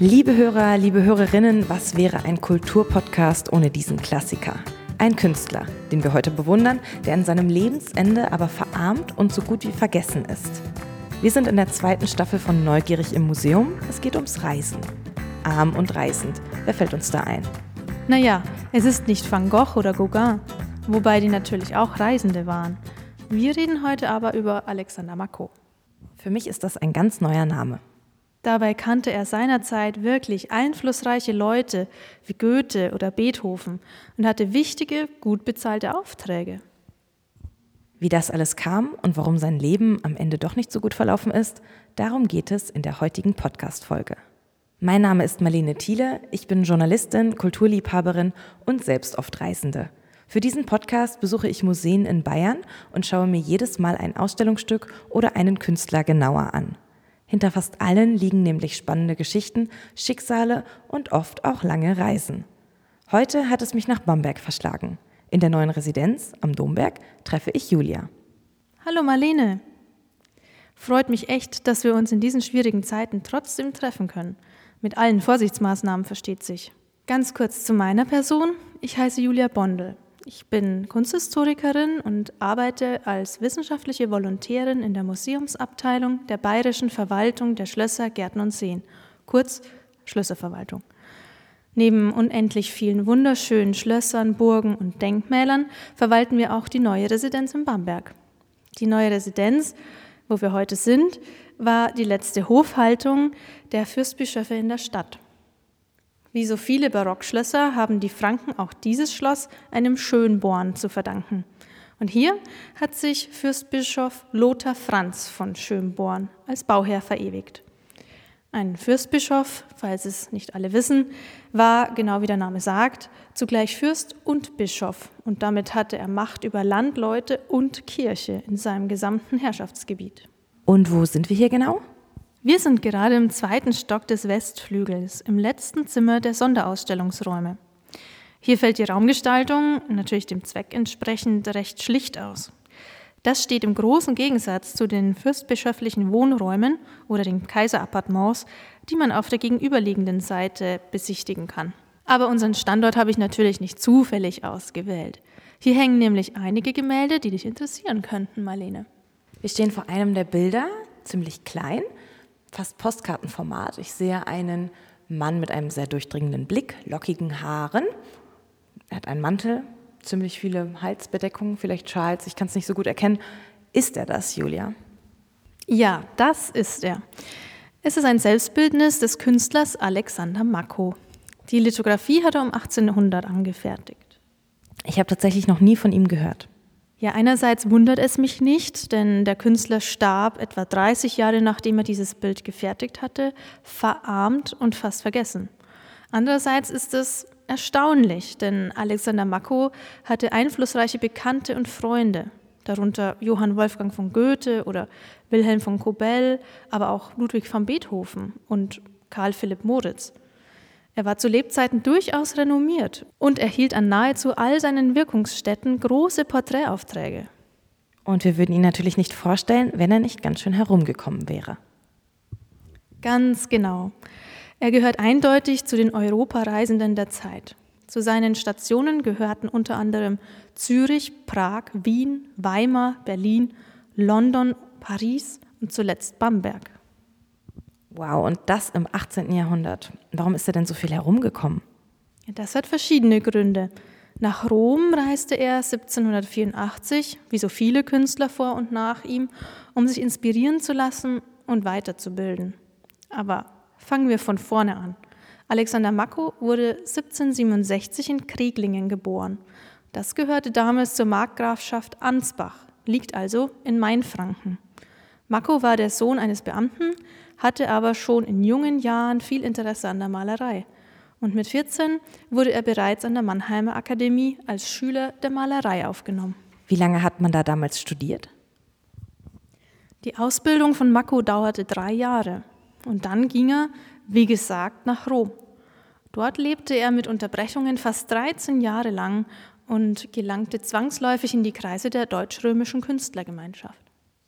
Liebe Hörer, liebe Hörerinnen, was wäre ein Kulturpodcast ohne diesen Klassiker? Ein Künstler, den wir heute bewundern, der an seinem Lebensende aber verarmt und so gut wie vergessen ist. Wir sind in der zweiten Staffel von Neugierig im Museum. Es geht ums Reisen. Arm und reisend. Wer fällt uns da ein? Naja, es ist nicht Van Gogh oder Gauguin, wobei die natürlich auch Reisende waren. Wir reden heute aber über Alexander Mako. Für mich ist das ein ganz neuer Name. Dabei kannte er seinerzeit wirklich einflussreiche Leute wie Goethe oder Beethoven und hatte wichtige, gut bezahlte Aufträge. Wie das alles kam und warum sein Leben am Ende doch nicht so gut verlaufen ist, darum geht es in der heutigen Podcast-Folge. Mein Name ist Marlene Thiele, ich bin Journalistin, Kulturliebhaberin und selbst oft Reisende. Für diesen Podcast besuche ich Museen in Bayern und schaue mir jedes Mal ein Ausstellungsstück oder einen Künstler genauer an. Hinter fast allen liegen nämlich spannende Geschichten, Schicksale und oft auch lange Reisen. Heute hat es mich nach Bamberg verschlagen. In der neuen Residenz am Domberg treffe ich Julia. Hallo Marlene. Freut mich echt, dass wir uns in diesen schwierigen Zeiten trotzdem treffen können. Mit allen Vorsichtsmaßnahmen versteht sich. Ganz kurz zu meiner Person. Ich heiße Julia Bondel. Ich bin Kunsthistorikerin und arbeite als wissenschaftliche Volontärin in der Museumsabteilung der Bayerischen Verwaltung der Schlösser, Gärten und Seen, kurz Schlösserverwaltung. Neben unendlich vielen wunderschönen Schlössern, Burgen und Denkmälern verwalten wir auch die neue Residenz in Bamberg. Die neue Residenz, wo wir heute sind, war die letzte Hofhaltung der Fürstbischöfe in der Stadt. Wie so viele Barockschlösser haben die Franken auch dieses Schloss einem Schönborn zu verdanken. Und hier hat sich Fürstbischof Lothar Franz von Schönborn als Bauherr verewigt. Ein Fürstbischof, falls es nicht alle wissen, war, genau wie der Name sagt, zugleich Fürst und Bischof und damit hatte er Macht über Land, Leute und Kirche in seinem gesamten Herrschaftsgebiet. Und wo sind wir hier genau? Wir sind gerade im zweiten Stock des Westflügels, im letzten Zimmer der Sonderausstellungsräume. Hier fällt die Raumgestaltung, natürlich dem Zweck entsprechend, recht schlicht aus. Das steht im großen Gegensatz zu den fürstbischöflichen Wohnräumen oder den Kaiserappartements, die man auf der gegenüberliegenden Seite besichtigen kann. Aber unseren Standort habe ich natürlich nicht zufällig ausgewählt. Hier hängen nämlich einige Gemälde, die dich interessieren könnten, Marlene. Wir stehen vor einem der Bilder, ziemlich klein, fast Postkartenformat. Ich sehe einen Mann mit einem sehr durchdringenden Blick, lockigen Haaren. Er hat einen Mantel, ziemlich viele Halsbedeckungen, vielleicht Schals, ich kann es nicht so gut erkennen. Ist er das, Julia? Ja, das ist er. Es ist ein Selbstbildnis des Künstlers Alexander Mako. Die Lithografie hat er um 1800 angefertigt. Ich habe tatsächlich noch nie von ihm gehört. Ja, einerseits wundert es mich nicht, denn der Künstler starb etwa 30 Jahre nachdem er dieses Bild gefertigt hatte, verarmt und fast vergessen. Andererseits ist es erstaunlich, denn Alexander Mako hatte einflussreiche Bekannte und Freunde, darunter Johann Wolfgang von Goethe oder Wilhelm von Kobell, aber auch Ludwig van Beethoven und Karl Philipp Moritz. Er war zu Lebzeiten durchaus renommiert und erhielt an nahezu all seinen Wirkungsstätten große Porträtaufträge. Und wir würden ihn natürlich nicht vorstellen, wenn er nicht ganz schön herumgekommen wäre. Ganz genau. Er gehört eindeutig zu den Europareisenden der Zeit. Zu seinen Stationen gehörten unter anderem Zürich, Prag, Wien, Weimar, Berlin, London, Paris und zuletzt Bamberg. Wow, und das im 18. Jahrhundert. Warum ist er denn so viel herumgekommen? Das hat verschiedene Gründe. Nach Rom reiste er 1784, wie so viele Künstler vor und nach ihm, um sich inspirieren zu lassen und weiterzubilden. Aber fangen wir von vorne an. Alexander Mako wurde 1767 in Krieglingen geboren. Das gehörte damals zur Markgrafschaft Ansbach, liegt also in Mainfranken. Mako war der Sohn eines Beamten, hatte aber schon in jungen Jahren viel Interesse an der Malerei. Und mit 14 wurde er bereits an der Mannheimer Akademie als Schüler der Malerei aufgenommen. Wie lange hat man da damals studiert? Die Ausbildung von Mako dauerte drei Jahre. Und dann ging er, wie gesagt, nach Rom. Dort lebte er mit Unterbrechungen fast 13 Jahre lang und gelangte zwangsläufig in die Kreise der deutsch-römischen Künstlergemeinschaft.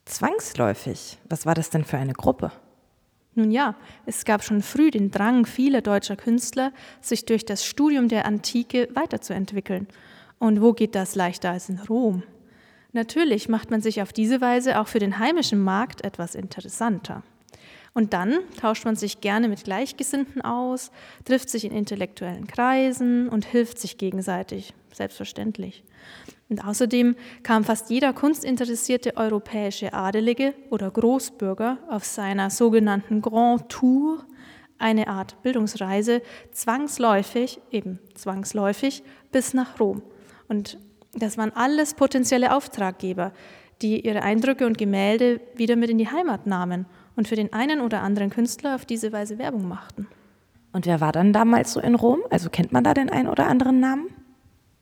Zwangsläufig? Was war das denn für eine Gruppe? Nun ja, es gab schon früh den Drang vieler deutscher Künstler, sich durch das Studium der Antike weiterzuentwickeln. Und wo geht das leichter als in Rom? Natürlich macht man sich auf diese Weise auch für den heimischen Markt etwas interessanter. Und dann tauscht man sich gerne mit Gleichgesinnten aus, trifft sich in intellektuellen Kreisen und hilft sich gegenseitig, selbstverständlich. Und außerdem kam fast jeder kunstinteressierte europäische Adelige oder Großbürger auf seiner sogenannten Grand Tour, eine Art Bildungsreise, zwangsläufig, eben zwangsläufig, bis nach Rom. Und das waren alles potenzielle Auftraggeber, die ihre Eindrücke und Gemälde wieder mit in die Heimat nahmen und für den einen oder anderen Künstler auf diese Weise Werbung machten. Und wer war dann damals so in Rom? Also kennt man da den einen oder anderen Namen?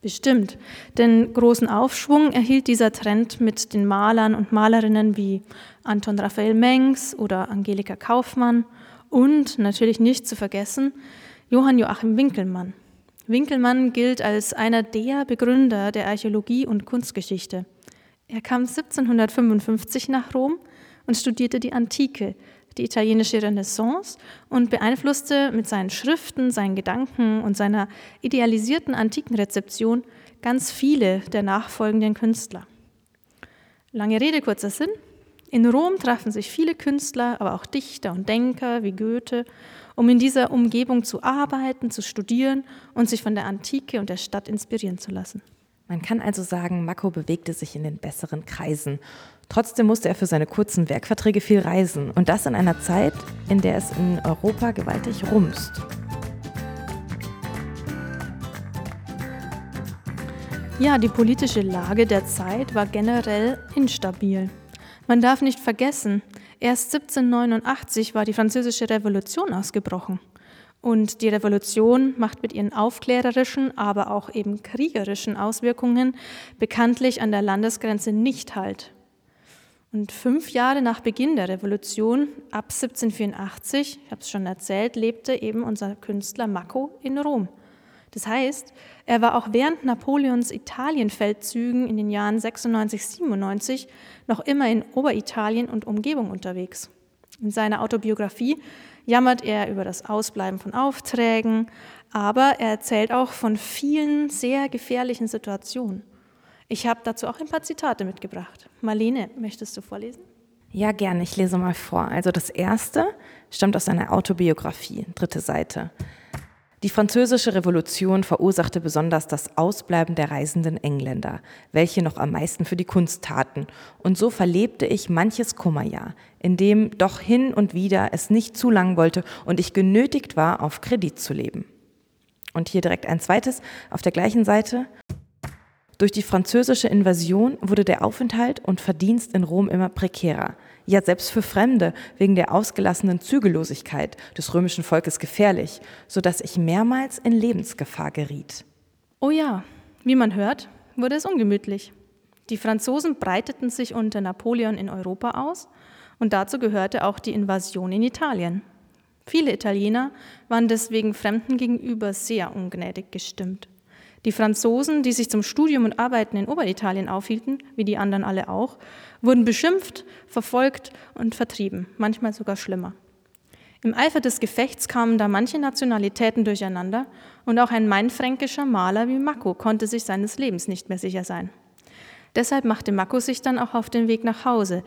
Bestimmt, denn großen Aufschwung erhielt dieser Trend mit den Malern und Malerinnen wie Anton Raphael Mengs oder Angelika Kaufmann und natürlich nicht zu vergessen Johann Joachim Winkelmann. Winkelmann gilt als einer der Begründer der Archäologie und Kunstgeschichte. Er kam 1755 nach Rom und studierte die Antike, die italienische Renaissance und beeinflusste mit seinen Schriften, seinen Gedanken und seiner idealisierten antiken Rezeption ganz viele der nachfolgenden Künstler. Lange Rede, kurzer Sinn. In Rom trafen sich viele Künstler, aber auch Dichter und Denker wie Goethe, um in dieser Umgebung zu arbeiten, zu studieren und sich von der Antike und der Stadt inspirieren zu lassen. Man kann also sagen, Mako bewegte sich in den besseren Kreisen Trotzdem musste er für seine kurzen Werkverträge viel reisen und das in einer Zeit, in der es in Europa gewaltig rumst. Ja, die politische Lage der Zeit war generell instabil. Man darf nicht vergessen, erst 1789 war die Französische Revolution ausgebrochen. Und die Revolution macht mit ihren aufklärerischen, aber auch eben kriegerischen Auswirkungen bekanntlich an der Landesgrenze nicht halt. Und fünf Jahre nach Beginn der Revolution, ab 1784, ich habe es schon erzählt, lebte eben unser Künstler Mako in Rom. Das heißt, er war auch während Napoleons Italienfeldzügen in den Jahren 96, 97 noch immer in Oberitalien und Umgebung unterwegs. In seiner Autobiografie jammert er über das Ausbleiben von Aufträgen, aber er erzählt auch von vielen sehr gefährlichen Situationen. Ich habe dazu auch ein paar Zitate mitgebracht. Marlene, möchtest du vorlesen? Ja, gerne. Ich lese mal vor. Also das erste stammt aus seiner Autobiografie, dritte Seite. Die französische Revolution verursachte besonders das Ausbleiben der reisenden Engländer, welche noch am meisten für die Kunst taten. Und so verlebte ich manches Kummerjahr, in dem doch hin und wieder es nicht zu lang wollte und ich genötigt war, auf Kredit zu leben. Und hier direkt ein zweites auf der gleichen Seite. Durch die französische Invasion wurde der Aufenthalt und Verdienst in Rom immer prekärer. Ja, selbst für Fremde wegen der ausgelassenen Zügellosigkeit des römischen Volkes gefährlich, so dass ich mehrmals in Lebensgefahr geriet. Oh ja, wie man hört, wurde es ungemütlich. Die Franzosen breiteten sich unter Napoleon in Europa aus und dazu gehörte auch die Invasion in Italien. Viele Italiener waren deswegen Fremden gegenüber sehr ungnädig gestimmt. Die Franzosen, die sich zum Studium und Arbeiten in Oberitalien aufhielten, wie die anderen alle auch, wurden beschimpft, verfolgt und vertrieben, manchmal sogar schlimmer. Im Eifer des Gefechts kamen da manche Nationalitäten durcheinander und auch ein mainfränkischer Maler wie Mako konnte sich seines Lebens nicht mehr sicher sein. Deshalb machte Mako sich dann auch auf den Weg nach Hause,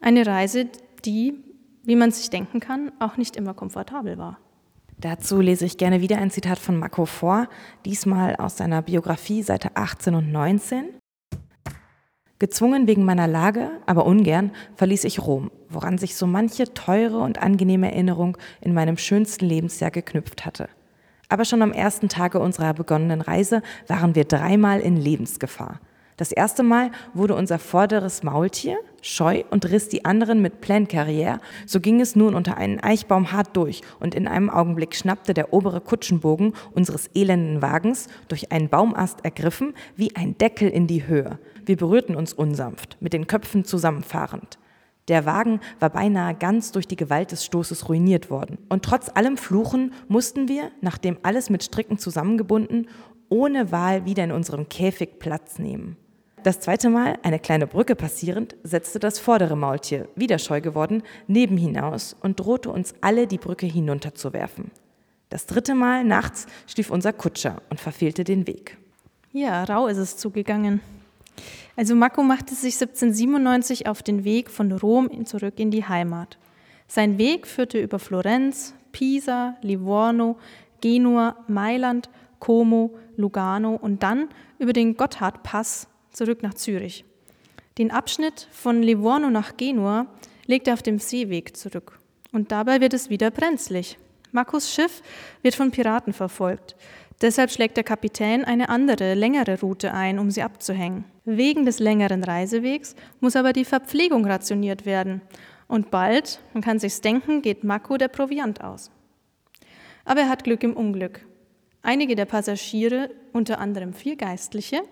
eine Reise, die, wie man sich denken kann, auch nicht immer komfortabel war. Dazu lese ich gerne wieder ein Zitat von Mako vor, diesmal aus seiner Biografie Seite 18 und 19. Gezwungen wegen meiner Lage, aber ungern, verließ ich Rom, woran sich so manche teure und angenehme Erinnerung in meinem schönsten Lebensjahr geknüpft hatte. Aber schon am ersten Tage unserer begonnenen Reise waren wir dreimal in Lebensgefahr. Das erste Mal wurde unser vorderes Maultier scheu und riss die anderen mit Plein Carrière. So ging es nun unter einen Eichbaum hart durch und in einem Augenblick schnappte der obere Kutschenbogen unseres elenden Wagens, durch einen Baumast ergriffen, wie ein Deckel in die Höhe. Wir berührten uns unsanft, mit den Köpfen zusammenfahrend. Der Wagen war beinahe ganz durch die Gewalt des Stoßes ruiniert worden. Und trotz allem Fluchen mussten wir, nachdem alles mit Stricken zusammengebunden, ohne Wahl wieder in unserem Käfig Platz nehmen. Das zweite Mal, eine kleine Brücke passierend, setzte das vordere Maultier, wieder scheu geworden, neben hinaus und drohte uns alle die Brücke hinunterzuwerfen. Das dritte Mal nachts schlief unser Kutscher und verfehlte den Weg. Ja, rau ist es zugegangen. Also Mako machte sich 1797 auf den Weg von Rom zurück in die Heimat. Sein Weg führte über Florenz, Pisa, Livorno, Genua, Mailand, Como, Lugano und dann über den Gotthardpass zurück nach Zürich. Den Abschnitt von Livorno nach Genua legt er auf dem Seeweg zurück. Und dabei wird es wieder brenzlig. Markus Schiff wird von Piraten verfolgt. Deshalb schlägt der Kapitän eine andere, längere Route ein, um sie abzuhängen. Wegen des längeren Reisewegs muss aber die Verpflegung rationiert werden. Und bald, man kann sich's denken, geht Mako der Proviant aus. Aber er hat Glück im Unglück. Einige der Passagiere, unter anderem vier Geistliche,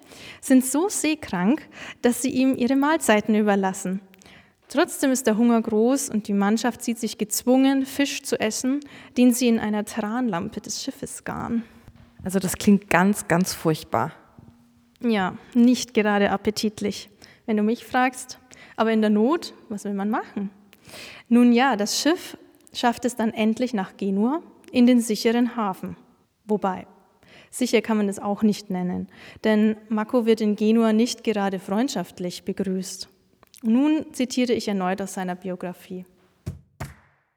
sind so seekrank, dass sie ihm ihre Mahlzeiten überlassen. Trotzdem ist der Hunger groß und die Mannschaft sieht sich gezwungen, Fisch zu essen, den sie in einer Taranlampe des Schiffes garen. Also das klingt ganz, ganz furchtbar. Ja, nicht gerade appetitlich, wenn du mich fragst. Aber in der Not, was will man machen? Nun ja, das Schiff schafft es dann endlich nach Genua in den sicheren Hafen. Wobei, sicher kann man es auch nicht nennen, denn Mako wird in Genua nicht gerade freundschaftlich begrüßt. Nun zitiere ich erneut aus seiner Biografie.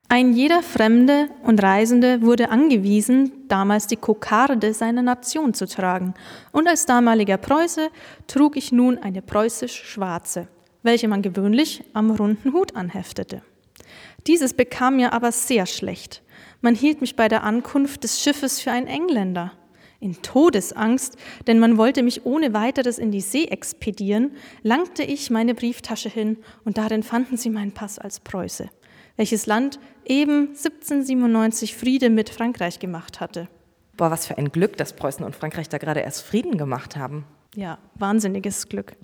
Ein jeder Fremde und Reisende wurde angewiesen, damals die Kokarde seiner Nation zu tragen, und als damaliger Preuße trug ich nun eine preußisch-schwarze, welche man gewöhnlich am runden Hut anheftete. Dieses bekam mir aber sehr schlecht. Man hielt mich bei der Ankunft des Schiffes für einen Engländer. In Todesangst, denn man wollte mich ohne weiteres in die See expedieren, langte ich meine Brieftasche hin und darin fanden sie meinen Pass als Preuße, welches Land eben 1797 Friede mit Frankreich gemacht hatte. Boah, was für ein Glück, dass Preußen und Frankreich da gerade erst Frieden gemacht haben. Ja, wahnsinniges Glück,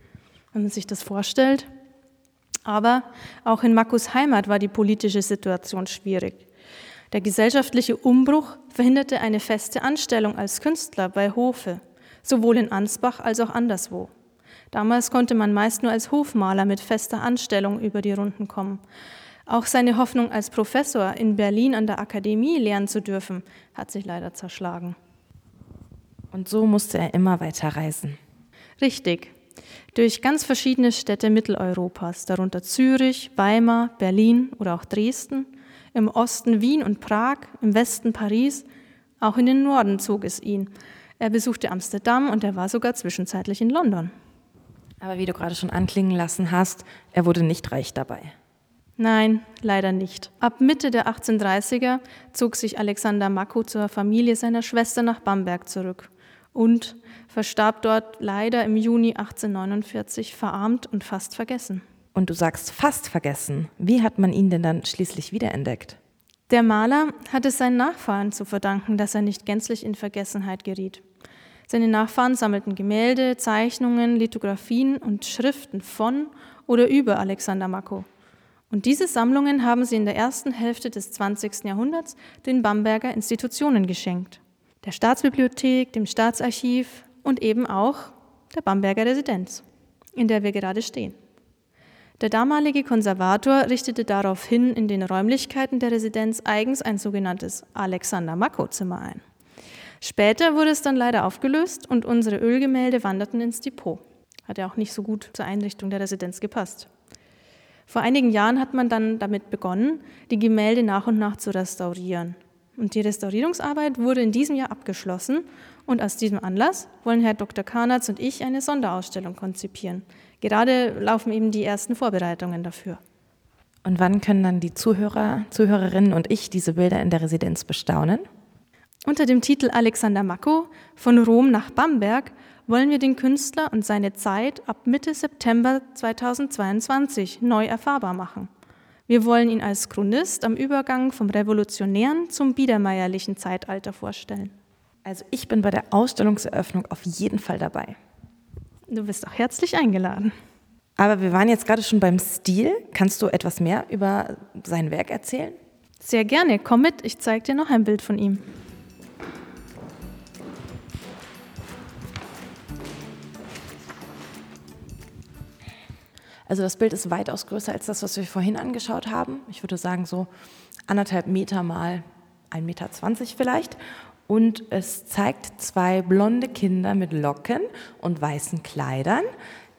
wenn man sich das vorstellt. Aber auch in Makus Heimat war die politische Situation schwierig. Der gesellschaftliche Umbruch verhinderte eine feste Anstellung als Künstler bei Hofe, sowohl in Ansbach als auch anderswo. Damals konnte man meist nur als Hofmaler mit fester Anstellung über die Runden kommen. Auch seine Hoffnung, als Professor in Berlin an der Akademie lernen zu dürfen, hat sich leider zerschlagen. Und so musste er immer weiter reisen. Richtig. Durch ganz verschiedene Städte Mitteleuropas, darunter Zürich, Weimar, Berlin oder auch Dresden – im Osten Wien und Prag, im Westen Paris, auch in den Norden zog es ihn. Er besuchte Amsterdam und er war sogar zwischenzeitlich in London. Aber wie du gerade schon anklingen lassen hast, er wurde nicht reich dabei. Nein, leider nicht. Ab Mitte der 1830er zog sich Alexander Mako zur Familie seiner Schwester nach Bamberg zurück und verstarb dort leider im Juni 1849 verarmt und fast vergessen. Und du sagst fast vergessen. Wie hat man ihn denn dann schließlich wiederentdeckt? Der Maler hat es seinen Nachfahren zu verdanken, dass er nicht gänzlich in Vergessenheit geriet. Seine Nachfahren sammelten Gemälde, Zeichnungen, Lithografien und Schriften von oder über Alexander Mako. Und diese Sammlungen haben sie in der ersten Hälfte des 20. Jahrhunderts den Bamberger Institutionen geschenkt. Der Staatsbibliothek, dem Staatsarchiv und eben auch der Bamberger Residenz, in der wir gerade stehen. Der damalige Konservator richtete daraufhin in den Räumlichkeiten der Residenz eigens ein sogenanntes Alexander Mako-Zimmer ein. Später wurde es dann leider aufgelöst und unsere Ölgemälde wanderten ins Depot. Hat ja auch nicht so gut zur Einrichtung der Residenz gepasst. Vor einigen Jahren hat man dann damit begonnen, die Gemälde nach und nach zu restaurieren. Und die Restaurierungsarbeit wurde in diesem Jahr abgeschlossen und aus diesem Anlass wollen Herr Dr. Karnatz und ich eine Sonderausstellung konzipieren, Gerade laufen eben die ersten Vorbereitungen dafür. Und wann können dann die Zuhörer, Zuhörerinnen und ich diese Bilder in der Residenz bestaunen? Unter dem Titel Alexander Mako von Rom nach Bamberg wollen wir den Künstler und seine Zeit ab Mitte September 2022 neu erfahrbar machen. Wir wollen ihn als Chronist am Übergang vom revolutionären zum biedermeierlichen Zeitalter vorstellen. Also ich bin bei der Ausstellungseröffnung auf jeden Fall dabei. Du bist auch herzlich eingeladen. Aber wir waren jetzt gerade schon beim Stil. Kannst du etwas mehr über sein Werk erzählen? Sehr gerne. Komm mit, ich zeige dir noch ein Bild von ihm. Also das Bild ist weitaus größer als das, was wir vorhin angeschaut haben. Ich würde sagen so anderthalb Meter mal 1,20 Meter vielleicht. Und es zeigt zwei blonde Kinder mit Locken und weißen Kleidern,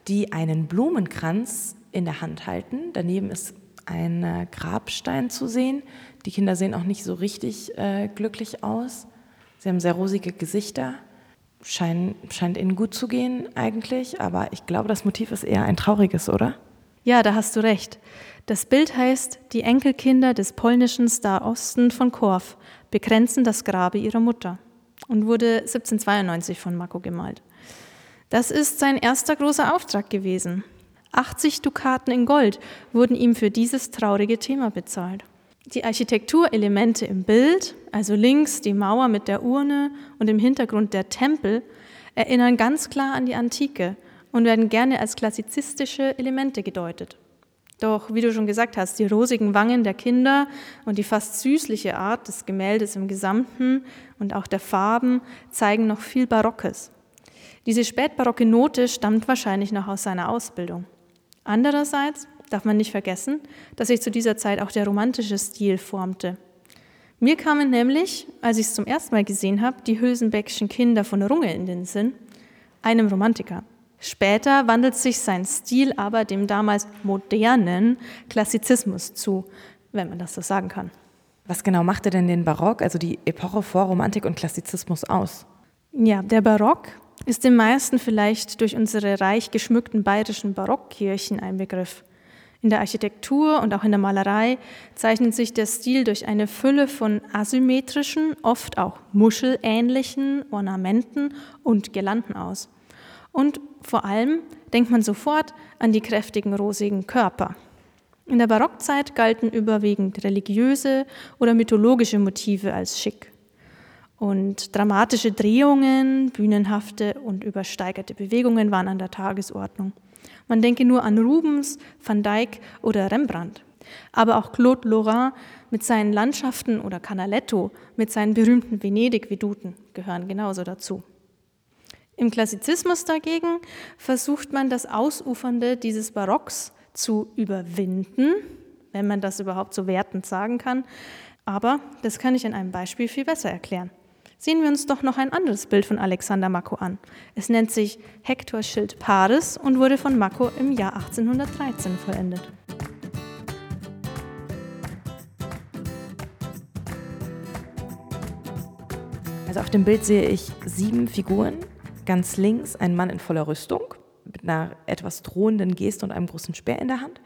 die einen Blumenkranz in der Hand halten. Daneben ist ein Grabstein zu sehen. Die Kinder sehen auch nicht so richtig äh, glücklich aus. Sie haben sehr rosige Gesichter. Schein, scheint ihnen gut zu gehen eigentlich, aber ich glaube, das Motiv ist eher ein trauriges, oder? Ja, da hast du recht. Das Bild heißt Die Enkelkinder des polnischen Starosten von Korf bekränzen das Grabe ihrer Mutter und wurde 1792 von Mako gemalt. Das ist sein erster großer Auftrag gewesen. 80 Dukaten in Gold wurden ihm für dieses traurige Thema bezahlt. Die Architekturelemente im Bild, also links die Mauer mit der Urne und im Hintergrund der Tempel, erinnern ganz klar an die Antike und werden gerne als klassizistische Elemente gedeutet. Doch, wie du schon gesagt hast, die rosigen Wangen der Kinder und die fast süßliche Art des Gemäldes im Gesamten und auch der Farben zeigen noch viel Barockes. Diese spätbarocke Note stammt wahrscheinlich noch aus seiner Ausbildung. Andererseits darf man nicht vergessen, dass sich zu dieser Zeit auch der romantische Stil formte. Mir kamen nämlich, als ich es zum ersten Mal gesehen habe, die Hülsenbeckschen Kinder von Runge in den Sinn, einem Romantiker. Später wandelt sich sein Stil aber dem damals modernen Klassizismus zu, wenn man das so sagen kann. Was genau machte denn den Barock, also die Epoche vor Romantik und Klassizismus aus? Ja, der Barock ist den meisten vielleicht durch unsere reich geschmückten bayerischen Barockkirchen ein Begriff. In der Architektur und auch in der Malerei zeichnet sich der Stil durch eine Fülle von asymmetrischen, oft auch muschelähnlichen Ornamenten und Girlanden aus. Und vor allem denkt man sofort an die kräftigen rosigen Körper. In der Barockzeit galten überwiegend religiöse oder mythologische Motive als schick. Und dramatische Drehungen, bühnenhafte und übersteigerte Bewegungen waren an der Tagesordnung. Man denke nur an Rubens, Van Dyck oder Rembrandt. Aber auch Claude Lorrain mit seinen Landschaften oder Canaletto mit seinen berühmten Venedig-Veduten gehören genauso dazu. Im Klassizismus dagegen versucht man das Ausufernde dieses Barocks zu überwinden, wenn man das überhaupt so wertend sagen kann. Aber das kann ich in einem Beispiel viel besser erklären. Sehen wir uns doch noch ein anderes Bild von Alexander Mako an. Es nennt sich Hector Schild Paris und wurde von Mako im Jahr 1813 vollendet. Also auf dem Bild sehe ich sieben Figuren. Ganz links ein Mann in voller Rüstung mit einer etwas drohenden Geste und einem großen Speer in der Hand.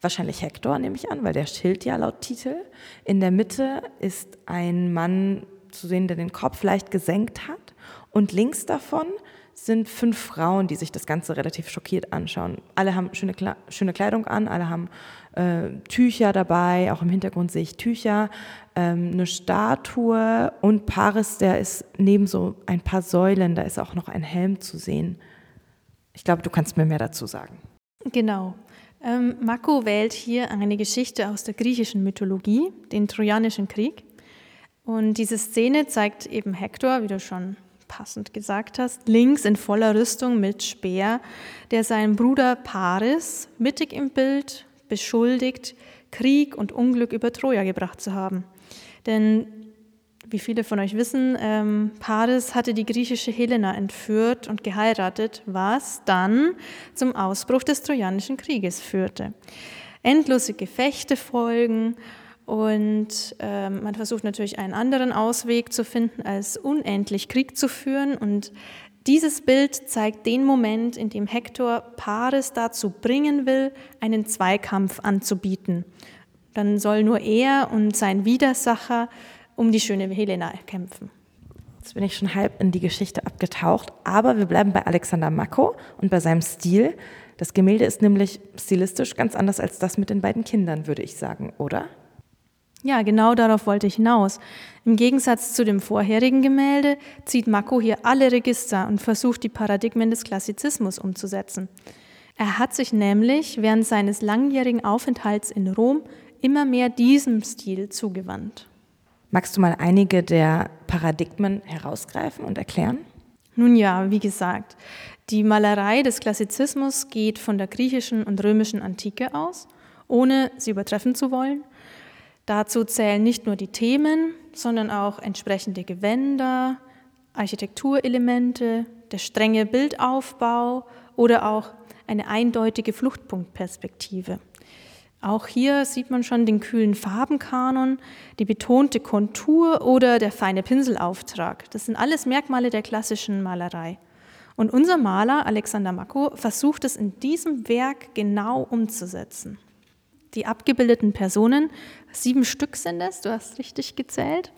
Wahrscheinlich Hector, nehme ich an, weil der Schild ja laut Titel. In der Mitte ist ein Mann zu sehen, der den Kopf leicht gesenkt hat. Und links davon sind fünf Frauen, die sich das Ganze relativ schockiert anschauen. Alle haben schöne, schöne Kleidung an, alle haben äh, Tücher dabei, auch im Hintergrund sehe ich Tücher, ähm, eine Statue und Paris, der ist neben so ein paar Säulen, da ist auch noch ein Helm zu sehen. Ich glaube, du kannst mir mehr dazu sagen. Genau. Ähm, Mako wählt hier eine Geschichte aus der griechischen Mythologie, den Trojanischen Krieg. Und diese Szene zeigt eben Hektor, wie du schon passend gesagt hast, links in voller Rüstung mit Speer, der seinen Bruder Paris mittig im Bild beschuldigt, Krieg und Unglück über Troja gebracht zu haben. Denn wie viele von euch wissen, ähm, Paris hatte die griechische Helena entführt und geheiratet, was dann zum Ausbruch des Trojanischen Krieges führte. Endlose Gefechte folgen und ähm, man versucht natürlich einen anderen Ausweg zu finden, als unendlich Krieg zu führen. Und dieses Bild zeigt den Moment, in dem Hektor Paris dazu bringen will, einen Zweikampf anzubieten. Dann soll nur er und sein Widersacher um die schöne Helena kämpfen. Jetzt bin ich schon halb in die Geschichte abgetaucht, aber wir bleiben bei Alexander Mako und bei seinem Stil. Das Gemälde ist nämlich stilistisch ganz anders als das mit den beiden Kindern, würde ich sagen, oder? Ja, genau darauf wollte ich hinaus. Im Gegensatz zu dem vorherigen Gemälde zieht Mako hier alle Register und versucht, die Paradigmen des Klassizismus umzusetzen. Er hat sich nämlich während seines langjährigen Aufenthalts in Rom immer mehr diesem Stil zugewandt. Magst du mal einige der Paradigmen herausgreifen und erklären? Nun ja, wie gesagt, die Malerei des Klassizismus geht von der griechischen und römischen Antike aus, ohne sie übertreffen zu wollen. Dazu zählen nicht nur die Themen, sondern auch entsprechende Gewänder, Architekturelemente, der strenge Bildaufbau oder auch eine eindeutige Fluchtpunktperspektive. Auch hier sieht man schon den kühlen Farbenkanon, die betonte Kontur oder der feine Pinselauftrag. Das sind alles Merkmale der klassischen Malerei. Und unser Maler Alexander Mako versucht es in diesem Werk genau umzusetzen. Die abgebildeten Personen, sieben Stück sind es, du hast richtig gezählt,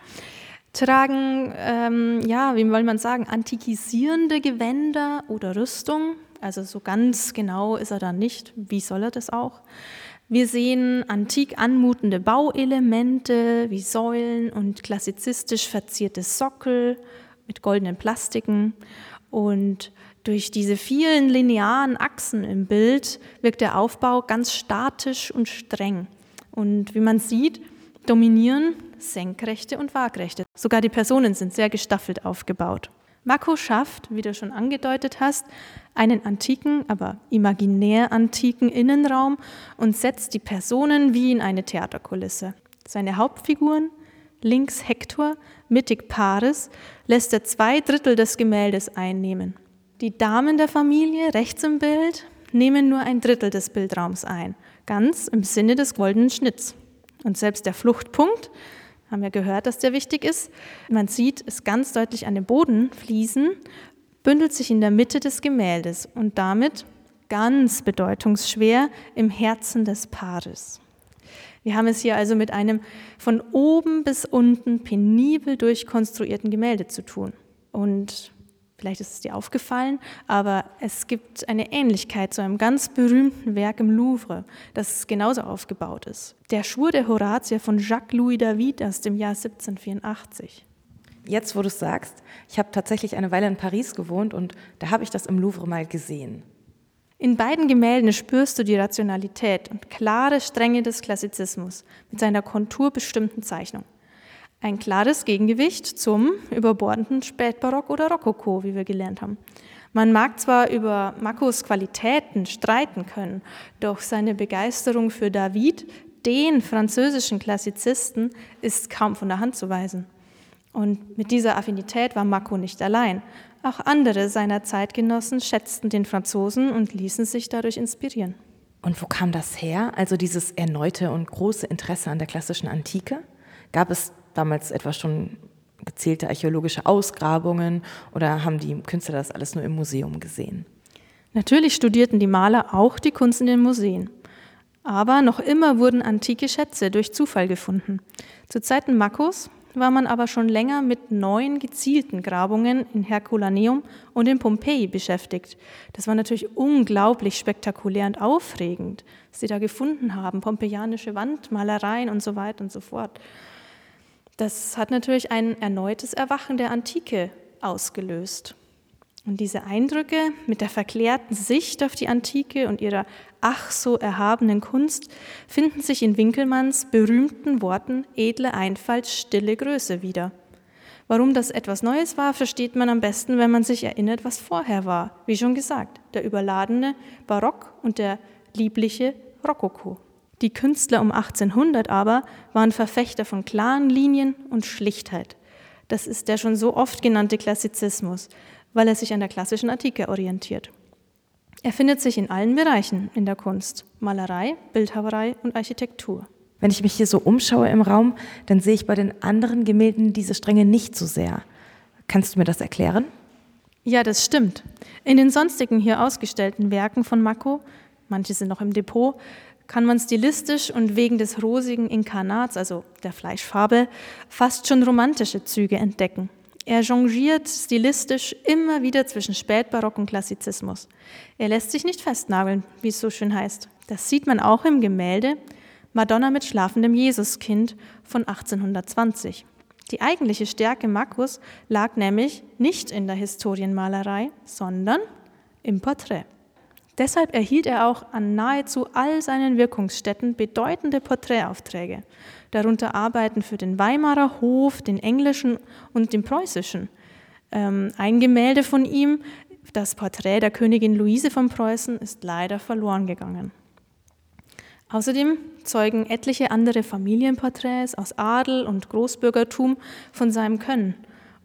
tragen, ähm, ja, wie soll man sagen, antikisierende Gewänder oder Rüstung. Also so ganz genau ist er dann nicht. Wie soll er das auch? Wir sehen antik anmutende Bauelemente wie Säulen und klassizistisch verzierte Sockel mit goldenen Plastiken. Und durch diese vielen linearen Achsen im Bild wirkt der Aufbau ganz statisch und streng. Und wie man sieht, dominieren Senkrechte und Waagrechte. Sogar die Personen sind sehr gestaffelt aufgebaut. Mako schafft, wie du schon angedeutet hast, einen antiken, aber imaginär antiken Innenraum und setzt die Personen wie in eine Theaterkulisse. Seine Hauptfiguren, links Hektor, mittig Paris, lässt er zwei Drittel des Gemäldes einnehmen. Die Damen der Familie, rechts im Bild, nehmen nur ein Drittel des Bildraums ein, ganz im Sinne des goldenen Schnitts. Und selbst der Fluchtpunkt, haben wir gehört, dass der wichtig ist, man sieht es ganz deutlich an den Boden fließen, bündelt sich in der Mitte des Gemäldes und damit ganz bedeutungsschwer im Herzen des Paares. Wir haben es hier also mit einem von oben bis unten penibel durchkonstruierten Gemälde zu tun. Und vielleicht ist es dir aufgefallen, aber es gibt eine Ähnlichkeit zu einem ganz berühmten Werk im Louvre, das genauso aufgebaut ist. Der Schwur der Horatia von Jacques-Louis David aus dem Jahr 1784. Jetzt, wo du es sagst, ich habe tatsächlich eine Weile in Paris gewohnt und da habe ich das im Louvre mal gesehen. In beiden Gemälden spürst du die Rationalität und klare Strenge des Klassizismus mit seiner konturbestimmten Zeichnung. Ein klares Gegengewicht zum überbordenden Spätbarock oder Rokoko, wie wir gelernt haben. Man mag zwar über Makos Qualitäten streiten können, doch seine Begeisterung für David, den französischen Klassizisten, ist kaum von der Hand zu weisen. Und mit dieser Affinität war Mako nicht allein. Auch andere seiner Zeitgenossen schätzten den Franzosen und ließen sich dadurch inspirieren. Und wo kam das her? Also dieses erneute und große Interesse an der klassischen Antike? Gab es damals etwa schon gezählte archäologische Ausgrabungen oder haben die Künstler das alles nur im Museum gesehen? Natürlich studierten die Maler auch die Kunst in den Museen. Aber noch immer wurden antike Schätze durch Zufall gefunden. Zu Zeiten Makos war man aber schon länger mit neuen gezielten Grabungen in Herculaneum und in Pompeji beschäftigt. Das war natürlich unglaublich spektakulär und aufregend, was sie da gefunden haben, pompeianische Wandmalereien und so weiter und so fort. Das hat natürlich ein erneutes Erwachen der Antike ausgelöst. Und diese Eindrücke mit der verklärten Sicht auf die Antike und ihrer ach so erhabenen Kunst finden sich in Winkelmanns berühmten Worten edle Einfalt, stille Größe wieder. Warum das etwas Neues war, versteht man am besten, wenn man sich erinnert, was vorher war. Wie schon gesagt, der überladene Barock und der liebliche Rokoko. Die Künstler um 1800 aber waren Verfechter von klaren Linien und Schlichtheit. Das ist der schon so oft genannte Klassizismus, weil er sich an der klassischen Antike orientiert. Er findet sich in allen Bereichen in der Kunst, Malerei, Bildhauerei und Architektur. Wenn ich mich hier so umschaue im Raum, dann sehe ich bei den anderen Gemälden diese Stränge nicht so sehr. Kannst du mir das erklären? Ja, das stimmt. In den sonstigen hier ausgestellten Werken von Mako, manche sind noch im Depot, kann man stilistisch und wegen des rosigen Inkarnats, also der Fleischfarbe, fast schon romantische Züge entdecken. Er jongliert stilistisch immer wieder zwischen Spätbarock und Klassizismus. Er lässt sich nicht festnageln, wie es so schön heißt. Das sieht man auch im Gemälde Madonna mit schlafendem Jesuskind von 1820. Die eigentliche Stärke Makkus lag nämlich nicht in der Historienmalerei, sondern im Porträt. Deshalb erhielt er auch an nahezu all seinen Wirkungsstätten bedeutende Porträtaufträge darunter Arbeiten für den Weimarer Hof, den englischen und den preußischen. Ähm, ein Gemälde von ihm, das Porträt der Königin Luise von Preußen, ist leider verloren gegangen. Außerdem zeugen etliche andere Familienporträts aus Adel und Großbürgertum von seinem Können.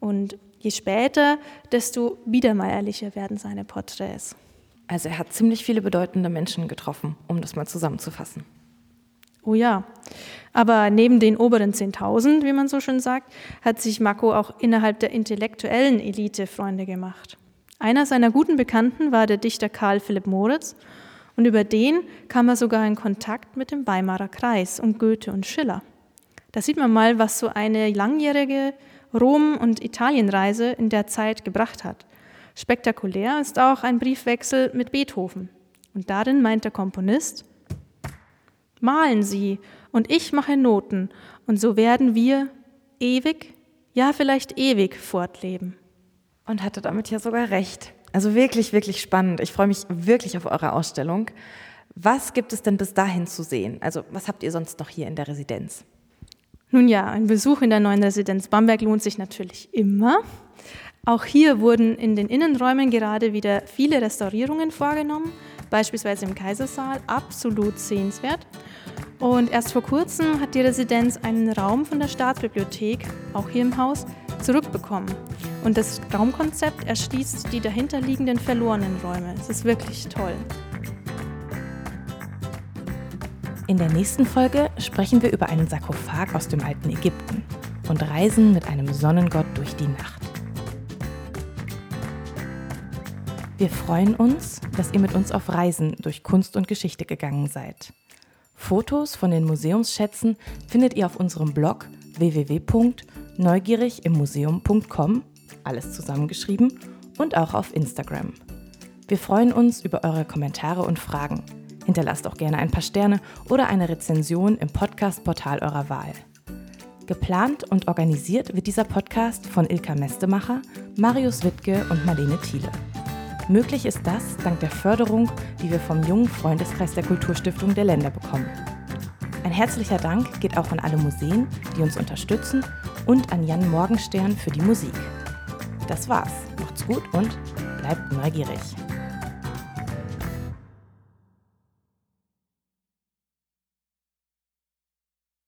Und je später, desto biedermeierlicher werden seine Porträts. Also er hat ziemlich viele bedeutende Menschen getroffen, um das mal zusammenzufassen. Oh ja, aber neben den oberen 10.000, wie man so schön sagt, hat sich Mako auch innerhalb der intellektuellen Elite Freunde gemacht. Einer seiner guten Bekannten war der Dichter Karl Philipp Moritz und über den kam er sogar in Kontakt mit dem Weimarer Kreis und Goethe und Schiller. Da sieht man mal, was so eine langjährige Rom- und Italienreise in der Zeit gebracht hat. Spektakulär ist auch ein Briefwechsel mit Beethoven. Und darin meint der Komponist, Malen Sie und ich mache Noten und so werden wir ewig, ja vielleicht ewig fortleben. Und hatte damit ja sogar recht. Also wirklich, wirklich spannend. Ich freue mich wirklich auf eure Ausstellung. Was gibt es denn bis dahin zu sehen? Also was habt ihr sonst noch hier in der Residenz? Nun ja, ein Besuch in der neuen Residenz Bamberg lohnt sich natürlich immer. Auch hier wurden in den Innenräumen gerade wieder viele Restaurierungen vorgenommen, beispielsweise im Kaisersaal, absolut sehenswert. Und erst vor kurzem hat die Residenz einen Raum von der Staatsbibliothek, auch hier im Haus, zurückbekommen. Und das Raumkonzept erschließt die dahinterliegenden verlorenen Räume. Es ist wirklich toll. In der nächsten Folge sprechen wir über einen Sarkophag aus dem alten Ägypten und reisen mit einem Sonnengott durch die Nacht. Wir freuen uns, dass ihr mit uns auf Reisen durch Kunst und Geschichte gegangen seid. Fotos von den Museumsschätzen findet ihr auf unserem Blog www.neugierigimmuseum.com, alles zusammengeschrieben, und auch auf Instagram. Wir freuen uns über eure Kommentare und Fragen. Hinterlasst auch gerne ein paar Sterne oder eine Rezension im Podcast-Portal eurer Wahl. Geplant und organisiert wird dieser Podcast von Ilka Mestemacher, Marius Wittke und Marlene Thiele. Möglich ist das dank der Förderung, die wir vom jungen Freundeskreis der Kulturstiftung der Länder bekommen. Ein herzlicher Dank geht auch an alle Museen, die uns unterstützen und an Jan Morgenstern für die Musik. Das war's. Macht's gut und bleibt neugierig.